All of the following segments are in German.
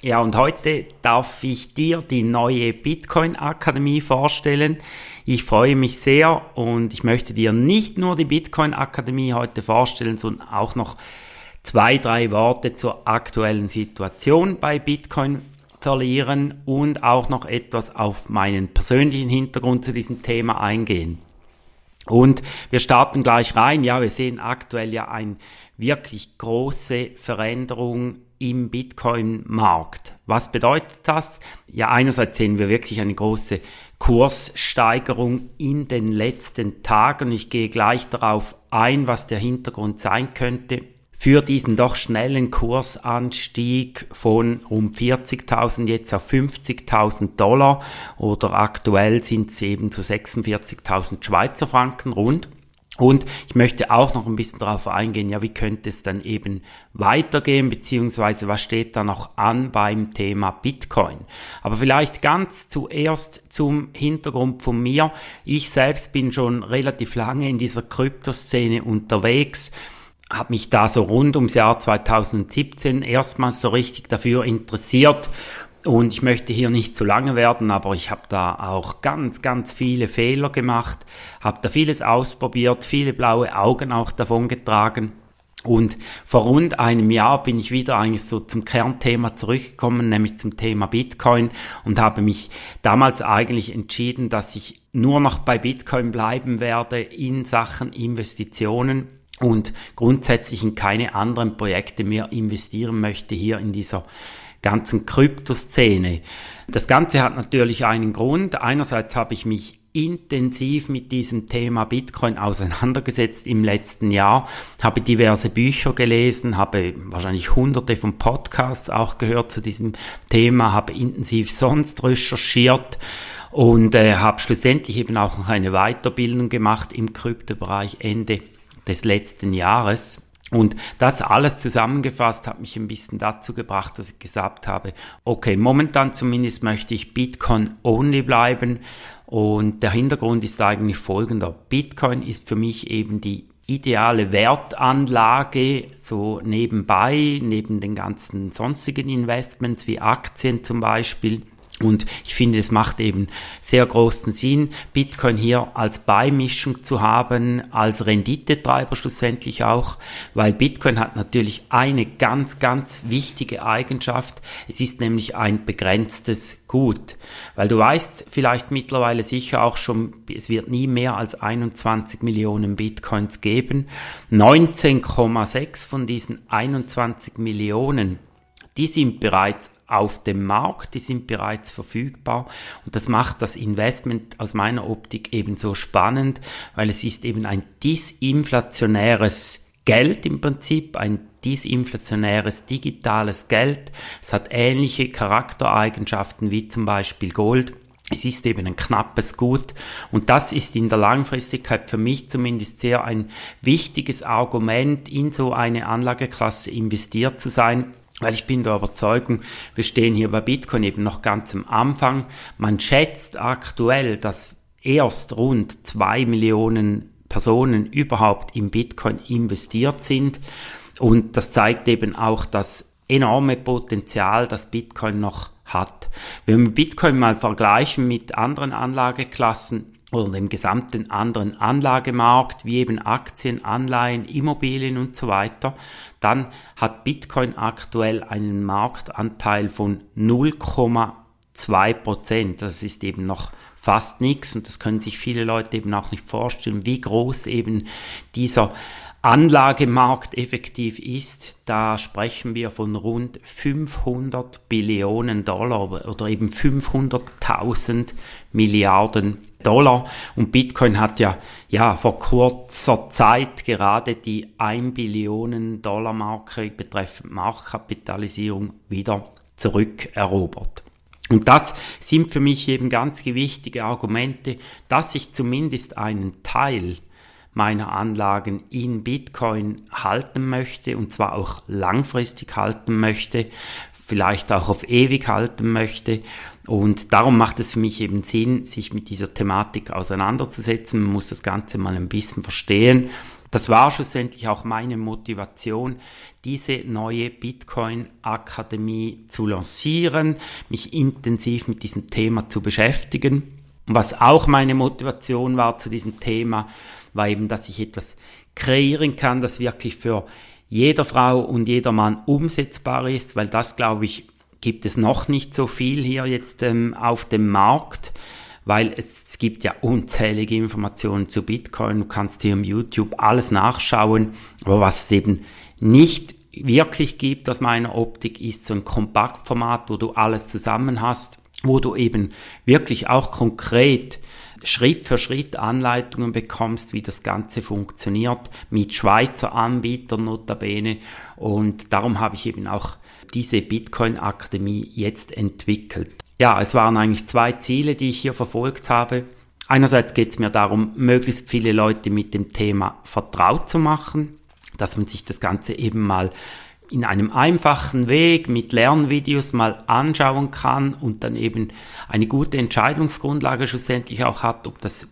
Ja, und heute darf ich dir die neue Bitcoin Akademie vorstellen. Ich freue mich sehr und ich möchte dir nicht nur die Bitcoin Akademie heute vorstellen, sondern auch noch zwei, drei Worte zur aktuellen Situation bei Bitcoin verlieren und auch noch etwas auf meinen persönlichen Hintergrund zu diesem Thema eingehen. Und wir starten gleich rein. Ja, wir sehen aktuell ja eine wirklich große Veränderung im Bitcoin-Markt. Was bedeutet das? Ja, einerseits sehen wir wirklich eine große Kurssteigerung in den letzten Tagen. Ich gehe gleich darauf ein, was der Hintergrund sein könnte für diesen doch schnellen Kursanstieg von um 40.000 jetzt auf 50.000 Dollar oder aktuell sind es eben zu 46.000 Schweizer Franken rund. Und ich möchte auch noch ein bisschen darauf eingehen, ja, wie könnte es dann eben weitergehen, beziehungsweise was steht da noch an beim Thema Bitcoin. Aber vielleicht ganz zuerst zum Hintergrund von mir. Ich selbst bin schon relativ lange in dieser Kryptoszene unterwegs habe mich da so rund ums Jahr 2017 erstmals so richtig dafür interessiert und ich möchte hier nicht zu lange werden, aber ich habe da auch ganz, ganz viele Fehler gemacht, habe da vieles ausprobiert, viele blaue Augen auch davon getragen. Und vor rund einem Jahr bin ich wieder eigentlich so zum Kernthema zurückgekommen, nämlich zum Thema Bitcoin und habe mich damals eigentlich entschieden, dass ich nur noch bei Bitcoin bleiben werde in Sachen Investitionen und grundsätzlich in keine anderen Projekte mehr investieren möchte hier in dieser ganzen Kryptoszene. Das Ganze hat natürlich einen Grund. Einerseits habe ich mich intensiv mit diesem Thema Bitcoin auseinandergesetzt im letzten Jahr, habe diverse Bücher gelesen, habe wahrscheinlich hunderte von Podcasts auch gehört zu diesem Thema, habe intensiv sonst recherchiert und äh, habe schlussendlich eben auch noch eine Weiterbildung gemacht im Kryptobereich Ende des letzten Jahres. Und das alles zusammengefasst hat mich ein bisschen dazu gebracht, dass ich gesagt habe, okay, momentan zumindest möchte ich Bitcoin only bleiben. Und der Hintergrund ist eigentlich folgender. Bitcoin ist für mich eben die ideale Wertanlage, so nebenbei, neben den ganzen sonstigen Investments wie Aktien zum Beispiel. Und ich finde, es macht eben sehr großen Sinn, Bitcoin hier als Beimischung zu haben, als Renditetreiber schlussendlich auch, weil Bitcoin hat natürlich eine ganz, ganz wichtige Eigenschaft. Es ist nämlich ein begrenztes Gut, weil du weißt vielleicht mittlerweile sicher auch schon, es wird nie mehr als 21 Millionen Bitcoins geben. 19,6 von diesen 21 Millionen, die sind bereits auf dem Markt, die sind bereits verfügbar und das macht das Investment aus meiner Optik eben so spannend, weil es ist eben ein disinflationäres Geld im Prinzip, ein disinflationäres digitales Geld. Es hat ähnliche Charaktereigenschaften wie zum Beispiel Gold. Es ist eben ein knappes Gut und das ist in der Langfristigkeit für mich zumindest sehr ein wichtiges Argument, in so eine Anlageklasse investiert zu sein, weil ich bin der Überzeugung, wir stehen hier bei Bitcoin eben noch ganz am Anfang. Man schätzt aktuell, dass erst rund zwei Millionen Personen überhaupt in Bitcoin investiert sind. Und das zeigt eben auch das enorme Potenzial, das Bitcoin noch hat. Wenn wir Bitcoin mal vergleichen mit anderen Anlageklassen, oder dem gesamten anderen Anlagemarkt, wie eben Aktien, Anleihen, Immobilien und so weiter, dann hat Bitcoin aktuell einen Marktanteil von 0,2 Prozent. Das ist eben noch fast nichts und das können sich viele Leute eben auch nicht vorstellen, wie groß eben dieser Anlagemarkt effektiv ist, da sprechen wir von rund 500 Billionen Dollar oder eben 500.000 Milliarden Dollar. Und Bitcoin hat ja, ja vor kurzer Zeit gerade die 1 Billionen Dollar Marke betreffend Marktkapitalisierung wieder zurückerobert. Und das sind für mich eben ganz wichtige Argumente, dass ich zumindest einen Teil meiner Anlagen in Bitcoin halten möchte und zwar auch langfristig halten möchte, vielleicht auch auf ewig halten möchte. Und darum macht es für mich eben Sinn, sich mit dieser Thematik auseinanderzusetzen. Man muss das Ganze mal ein bisschen verstehen. Das war schlussendlich auch meine Motivation, diese neue Bitcoin-Akademie zu lancieren, mich intensiv mit diesem Thema zu beschäftigen. Und was auch meine Motivation war zu diesem Thema, war eben, dass ich etwas kreieren kann, das wirklich für jeder Frau und jeder Mann umsetzbar ist, weil das, glaube ich, gibt es noch nicht so viel hier jetzt ähm, auf dem Markt, weil es, es gibt ja unzählige Informationen zu Bitcoin. Du kannst hier im YouTube alles nachschauen, aber was es eben nicht wirklich gibt aus meiner Optik, ist so ein Kompaktformat, wo du alles zusammen hast, wo du eben wirklich auch konkret Schritt für Schritt Anleitungen bekommst, wie das Ganze funktioniert, mit Schweizer Anbietern notabene. Und darum habe ich eben auch diese Bitcoin-Akademie jetzt entwickelt. Ja, es waren eigentlich zwei Ziele, die ich hier verfolgt habe. Einerseits geht es mir darum, möglichst viele Leute mit dem Thema vertraut zu machen, dass man sich das Ganze eben mal in einem einfachen Weg mit Lernvideos mal anschauen kann und dann eben eine gute Entscheidungsgrundlage schlussendlich auch hat, ob das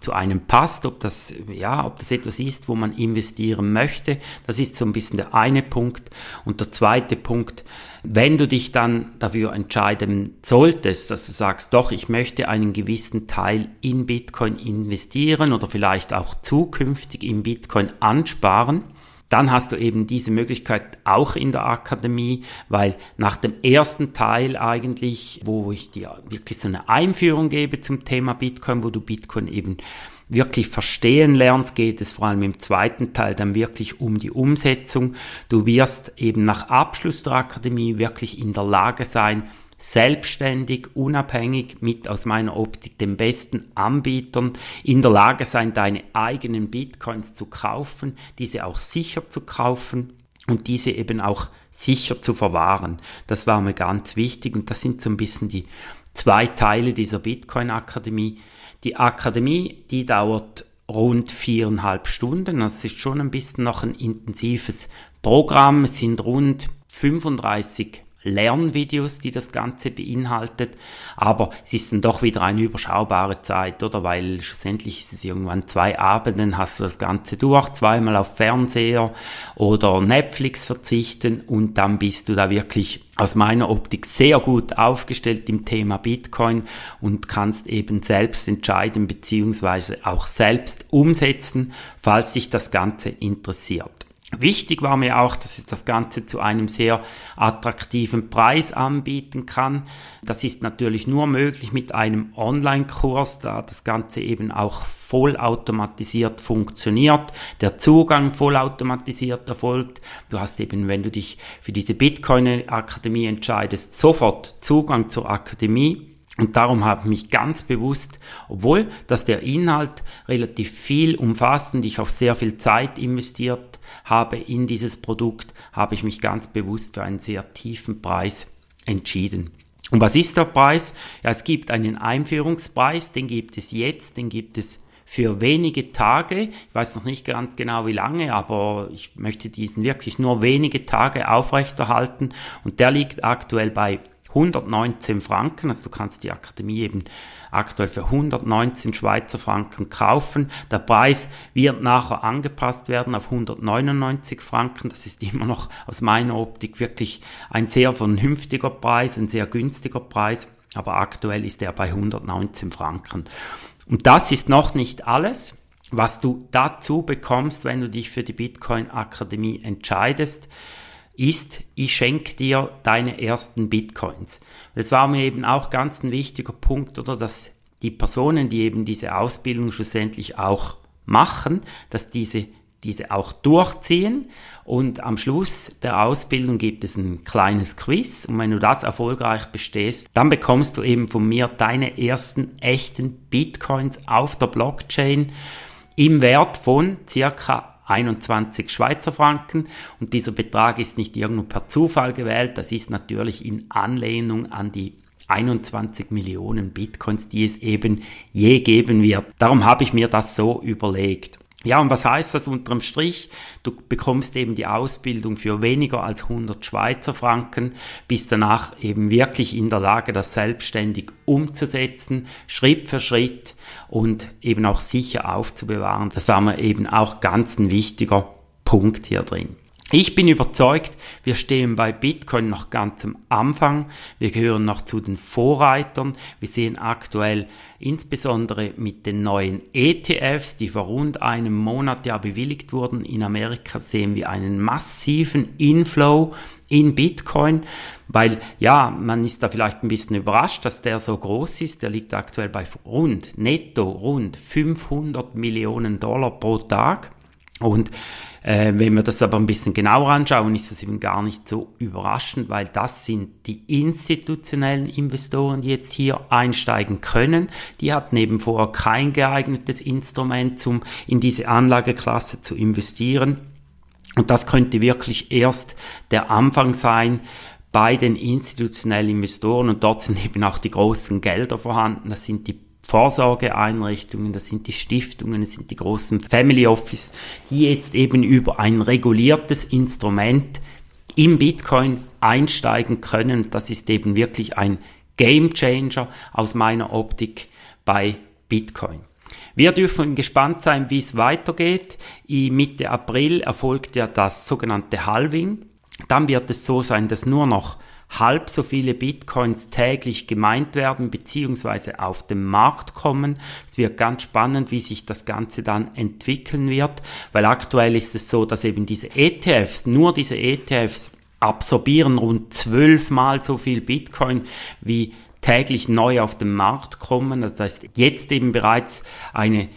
zu einem passt, ob das, ja, ob das etwas ist, wo man investieren möchte. Das ist so ein bisschen der eine Punkt. Und der zweite Punkt, wenn du dich dann dafür entscheiden solltest, dass du sagst, doch, ich möchte einen gewissen Teil in Bitcoin investieren oder vielleicht auch zukünftig in Bitcoin ansparen, dann hast du eben diese Möglichkeit auch in der Akademie, weil nach dem ersten Teil eigentlich, wo ich dir wirklich so eine Einführung gebe zum Thema Bitcoin, wo du Bitcoin eben wirklich verstehen lernst, geht es vor allem im zweiten Teil dann wirklich um die Umsetzung. Du wirst eben nach Abschluss der Akademie wirklich in der Lage sein, selbstständig, unabhängig mit aus meiner Optik den besten Anbietern in der Lage sein, deine eigenen Bitcoins zu kaufen, diese auch sicher zu kaufen und diese eben auch sicher zu verwahren. Das war mir ganz wichtig und das sind so ein bisschen die zwei Teile dieser Bitcoin-Akademie. Die Akademie, die dauert rund viereinhalb Stunden. Das ist schon ein bisschen noch ein intensives Programm. Es sind rund 35 Lernvideos, die das Ganze beinhaltet, aber es ist dann doch wieder eine überschaubare Zeit, oder? Weil schlussendlich ist es irgendwann zwei Abenden, hast du das Ganze durch, zweimal auf Fernseher oder Netflix verzichten und dann bist du da wirklich aus meiner Optik sehr gut aufgestellt im Thema Bitcoin und kannst eben selbst entscheiden beziehungsweise auch selbst umsetzen, falls dich das Ganze interessiert. Wichtig war mir auch, dass es das Ganze zu einem sehr attraktiven Preis anbieten kann. Das ist natürlich nur möglich mit einem Online-Kurs, da das Ganze eben auch vollautomatisiert funktioniert, der Zugang vollautomatisiert erfolgt. Du hast eben, wenn du dich für diese Bitcoin-Akademie entscheidest, sofort Zugang zur Akademie. Und darum habe ich mich ganz bewusst, obwohl dass der Inhalt relativ viel umfasst und ich auch sehr viel Zeit investiert habe in dieses Produkt, habe ich mich ganz bewusst für einen sehr tiefen Preis entschieden. Und was ist der Preis? Ja, es gibt einen Einführungspreis, den gibt es jetzt, den gibt es für wenige Tage. Ich weiß noch nicht ganz genau wie lange, aber ich möchte diesen wirklich nur wenige Tage aufrechterhalten und der liegt aktuell bei 119 Franken, also du kannst die Akademie eben aktuell für 119 Schweizer Franken kaufen. Der Preis wird nachher angepasst werden auf 199 Franken. Das ist immer noch aus meiner Optik wirklich ein sehr vernünftiger Preis, ein sehr günstiger Preis. Aber aktuell ist er bei 119 Franken. Und das ist noch nicht alles. Was du dazu bekommst, wenn du dich für die Bitcoin Akademie entscheidest, ist, ich schenke dir deine ersten Bitcoins. Das war mir eben auch ganz ein wichtiger Punkt, oder dass die Personen, die eben diese Ausbildung schlussendlich auch machen, dass diese diese auch durchziehen und am Schluss der Ausbildung gibt es ein kleines Quiz und wenn du das erfolgreich bestehst, dann bekommst du eben von mir deine ersten echten Bitcoins auf der Blockchain im Wert von circa 21 Schweizer Franken und dieser Betrag ist nicht irgendwo per Zufall gewählt, das ist natürlich in Anlehnung an die 21 Millionen Bitcoins, die es eben je geben wird. Darum habe ich mir das so überlegt. Ja, und was heißt das unterm Strich? Du bekommst eben die Ausbildung für weniger als 100 Schweizer Franken, bist danach eben wirklich in der Lage, das selbstständig umzusetzen, Schritt für Schritt und eben auch sicher aufzubewahren. Das war mir eben auch ganz ein wichtiger Punkt hier drin. Ich bin überzeugt, wir stehen bei Bitcoin noch ganz am Anfang. Wir gehören noch zu den Vorreitern. Wir sehen aktuell insbesondere mit den neuen ETFs, die vor rund einem Monat ja bewilligt wurden in Amerika, sehen wir einen massiven Inflow in Bitcoin, weil ja, man ist da vielleicht ein bisschen überrascht, dass der so groß ist. Der liegt aktuell bei rund, netto rund 500 Millionen Dollar pro Tag. Und äh, wenn wir das aber ein bisschen genauer anschauen, ist das eben gar nicht so überraschend, weil das sind die institutionellen Investoren, die jetzt hier einsteigen können. Die hatten eben vorher kein geeignetes Instrument, um in diese Anlageklasse zu investieren. Und das könnte wirklich erst der Anfang sein, bei den institutionellen Investoren und dort sind eben auch die großen Gelder vorhanden. Das sind die Vorsorgeeinrichtungen, das sind die Stiftungen, das sind die großen Family Office, die jetzt eben über ein reguliertes Instrument im Bitcoin einsteigen können. Das ist eben wirklich ein Game Changer aus meiner Optik bei Bitcoin. Wir dürfen gespannt sein, wie es weitergeht. Mitte April erfolgt ja das sogenannte Halving. Dann wird es so sein, dass nur noch halb so viele Bitcoins täglich gemeint werden bzw. auf den Markt kommen. Es wird ganz spannend, wie sich das Ganze dann entwickeln wird, weil aktuell ist es so, dass eben diese ETFs, nur diese ETFs absorbieren rund zwölfmal so viel Bitcoin wie täglich neu auf den Markt kommen. Das heißt, jetzt eben bereits eine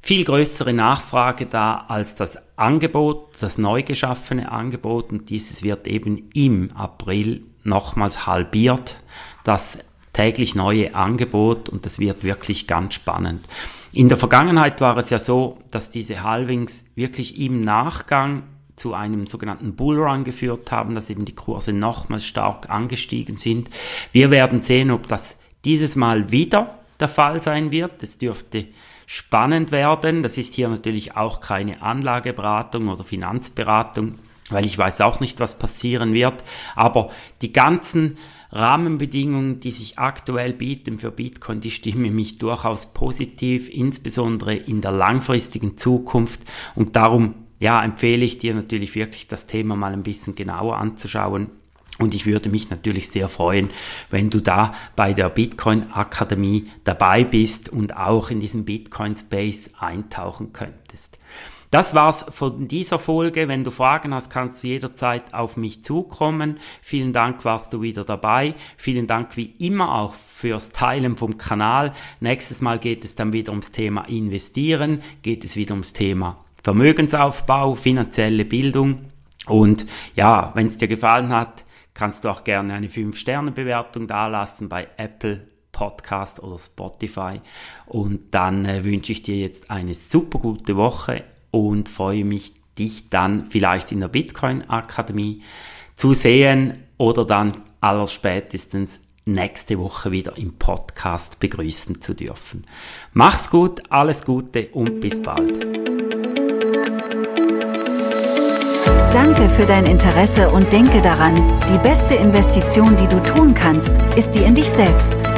viel größere Nachfrage da als das Angebot, das neu geschaffene Angebot und dieses wird eben im April nochmals halbiert, das täglich neue Angebot und das wird wirklich ganz spannend. In der Vergangenheit war es ja so, dass diese Halvings wirklich im Nachgang zu einem sogenannten Bullrun geführt haben, dass eben die Kurse nochmals stark angestiegen sind. Wir werden sehen, ob das dieses Mal wieder der Fall sein wird. Es dürfte spannend werden. Das ist hier natürlich auch keine Anlageberatung oder Finanzberatung weil ich weiß auch nicht, was passieren wird. Aber die ganzen Rahmenbedingungen, die sich aktuell bieten für Bitcoin, die stimmen mich durchaus positiv, insbesondere in der langfristigen Zukunft. Und darum, ja, empfehle ich dir natürlich wirklich das Thema mal ein bisschen genauer anzuschauen. Und ich würde mich natürlich sehr freuen, wenn du da bei der Bitcoin Akademie dabei bist und auch in diesem Bitcoin Space eintauchen könntest. Das war's von dieser Folge. Wenn du Fragen hast, kannst du jederzeit auf mich zukommen. Vielen Dank, warst du wieder dabei. Vielen Dank wie immer auch fürs Teilen vom Kanal. Nächstes Mal geht es dann wieder ums Thema Investieren, geht es wieder ums Thema Vermögensaufbau, finanzielle Bildung. Und ja, wenn es dir gefallen hat, kannst du auch gerne eine 5-Sterne-Bewertung dalassen bei Apple Podcast oder Spotify. Und dann äh, wünsche ich dir jetzt eine super gute Woche und freue mich, dich dann vielleicht in der Bitcoin Akademie zu sehen oder dann allerspätestens nächste Woche wieder im Podcast begrüßen zu dürfen. Mach's gut, alles Gute und bis bald. Danke für dein Interesse und denke daran, die beste Investition, die du tun kannst, ist die in dich selbst.